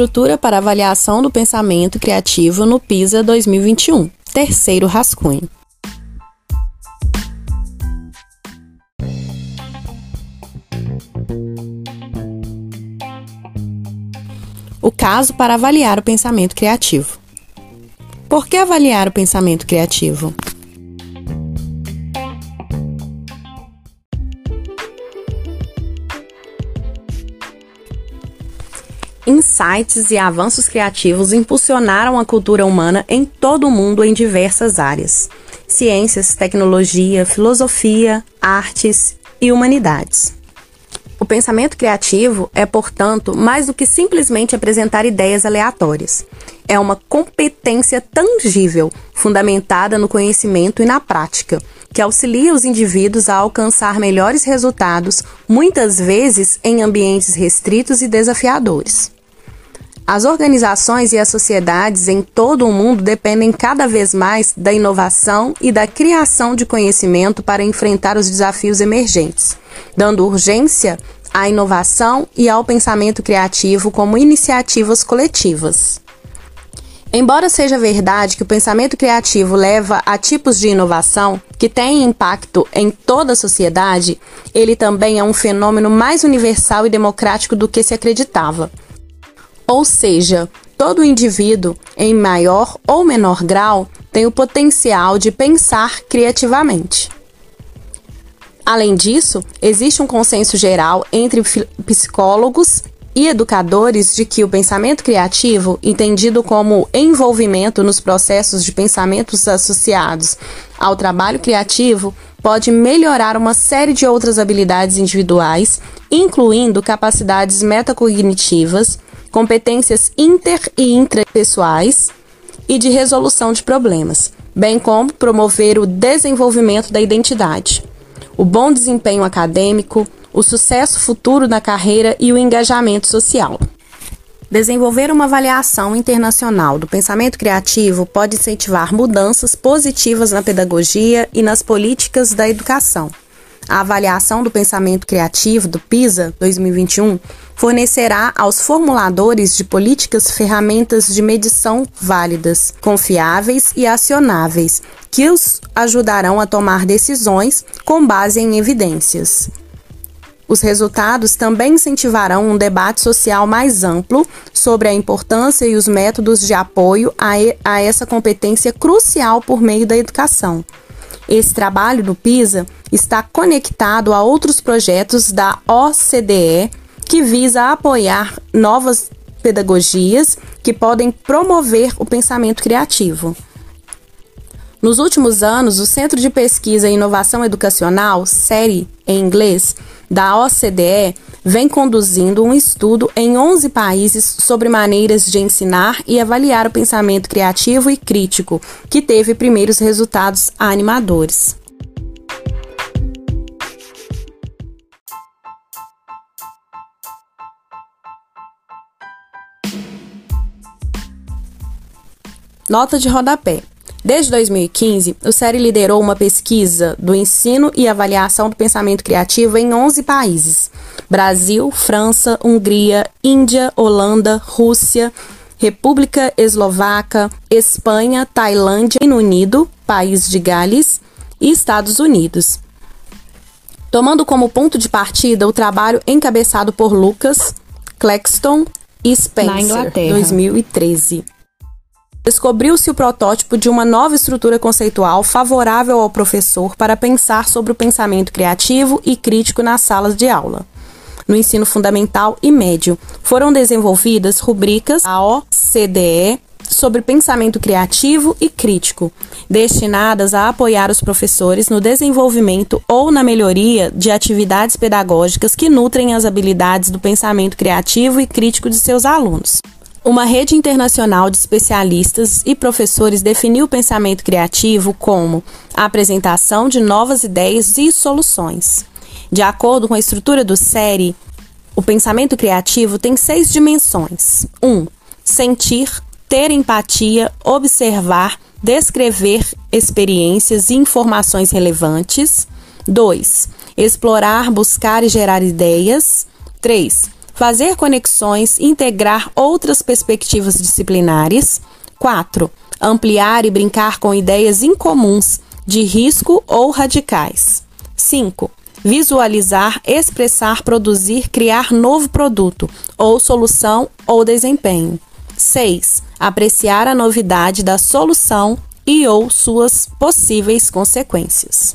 Estrutura para avaliação do pensamento criativo no PISA 2021. Terceiro rascunho. O caso para avaliar o pensamento criativo. Por que avaliar o pensamento criativo? Insights e avanços criativos impulsionaram a cultura humana em todo o mundo em diversas áreas: ciências, tecnologia, filosofia, artes e humanidades. O pensamento criativo é, portanto, mais do que simplesmente apresentar ideias aleatórias. É uma competência tangível, fundamentada no conhecimento e na prática, que auxilia os indivíduos a alcançar melhores resultados, muitas vezes em ambientes restritos e desafiadores. As organizações e as sociedades em todo o mundo dependem cada vez mais da inovação e da criação de conhecimento para enfrentar os desafios emergentes, dando urgência à inovação e ao pensamento criativo como iniciativas coletivas. Embora seja verdade que o pensamento criativo leva a tipos de inovação que têm impacto em toda a sociedade, ele também é um fenômeno mais universal e democrático do que se acreditava. Ou seja, todo indivíduo, em maior ou menor grau, tem o potencial de pensar criativamente. Além disso, existe um consenso geral entre psicólogos e educadores de que o pensamento criativo, entendido como envolvimento nos processos de pensamentos associados ao trabalho criativo, pode melhorar uma série de outras habilidades individuais, incluindo capacidades metacognitivas, competências inter e intrapessoais e de resolução de problemas, bem como promover o desenvolvimento da identidade, o bom desempenho acadêmico, o sucesso futuro na carreira e o engajamento social. Desenvolver uma avaliação internacional do pensamento criativo pode incentivar mudanças positivas na pedagogia e nas políticas da educação a avaliação do pensamento criativo do PISA 2021 fornecerá aos formuladores de políticas ferramentas de medição válidas, confiáveis e acionáveis, que os ajudarão a tomar decisões com base em evidências. Os resultados também incentivarão um debate social mais amplo sobre a importância e os métodos de apoio a, a essa competência crucial por meio da educação. Esse trabalho do PISA está conectado a outros projetos da OCDE que visa apoiar novas pedagogias que podem promover o pensamento criativo. Nos últimos anos, o Centro de Pesquisa e Inovação Educacional, SERI em inglês, da OCDE, vem conduzindo um estudo em 11 países sobre maneiras de ensinar e avaliar o pensamento criativo e crítico, que teve primeiros resultados animadores. Nota de rodapé. Desde 2015, o SERI liderou uma pesquisa do ensino e avaliação do pensamento criativo em 11 países: Brasil, França, Hungria, Índia, Holanda, Rússia, República Eslovaca, Espanha, Tailândia, Reino Unido, País de Gales e Estados Unidos. Tomando como ponto de partida o trabalho encabeçado por Lucas, Claxton e Spencer, 2013. Descobriu-se o protótipo de uma nova estrutura conceitual favorável ao professor para pensar sobre o pensamento criativo e crítico nas salas de aula. No ensino fundamental e médio, foram desenvolvidas rubricas da OCDE sobre pensamento criativo e crítico, destinadas a apoiar os professores no desenvolvimento ou na melhoria de atividades pedagógicas que nutrem as habilidades do pensamento criativo e crítico de seus alunos. Uma rede internacional de especialistas e professores definiu o pensamento criativo como a apresentação de novas ideias e soluções. De acordo com a estrutura do SERI, o pensamento criativo tem seis dimensões: 1. Um, sentir, ter empatia, observar, descrever experiências e informações relevantes. 2. Explorar, buscar e gerar ideias. 3 fazer conexões, integrar outras perspectivas disciplinares. 4. Ampliar e brincar com ideias incomuns, de risco ou radicais. 5. Visualizar, expressar, produzir, criar novo produto, ou solução ou desempenho. 6. Apreciar a novidade da solução e ou suas possíveis consequências.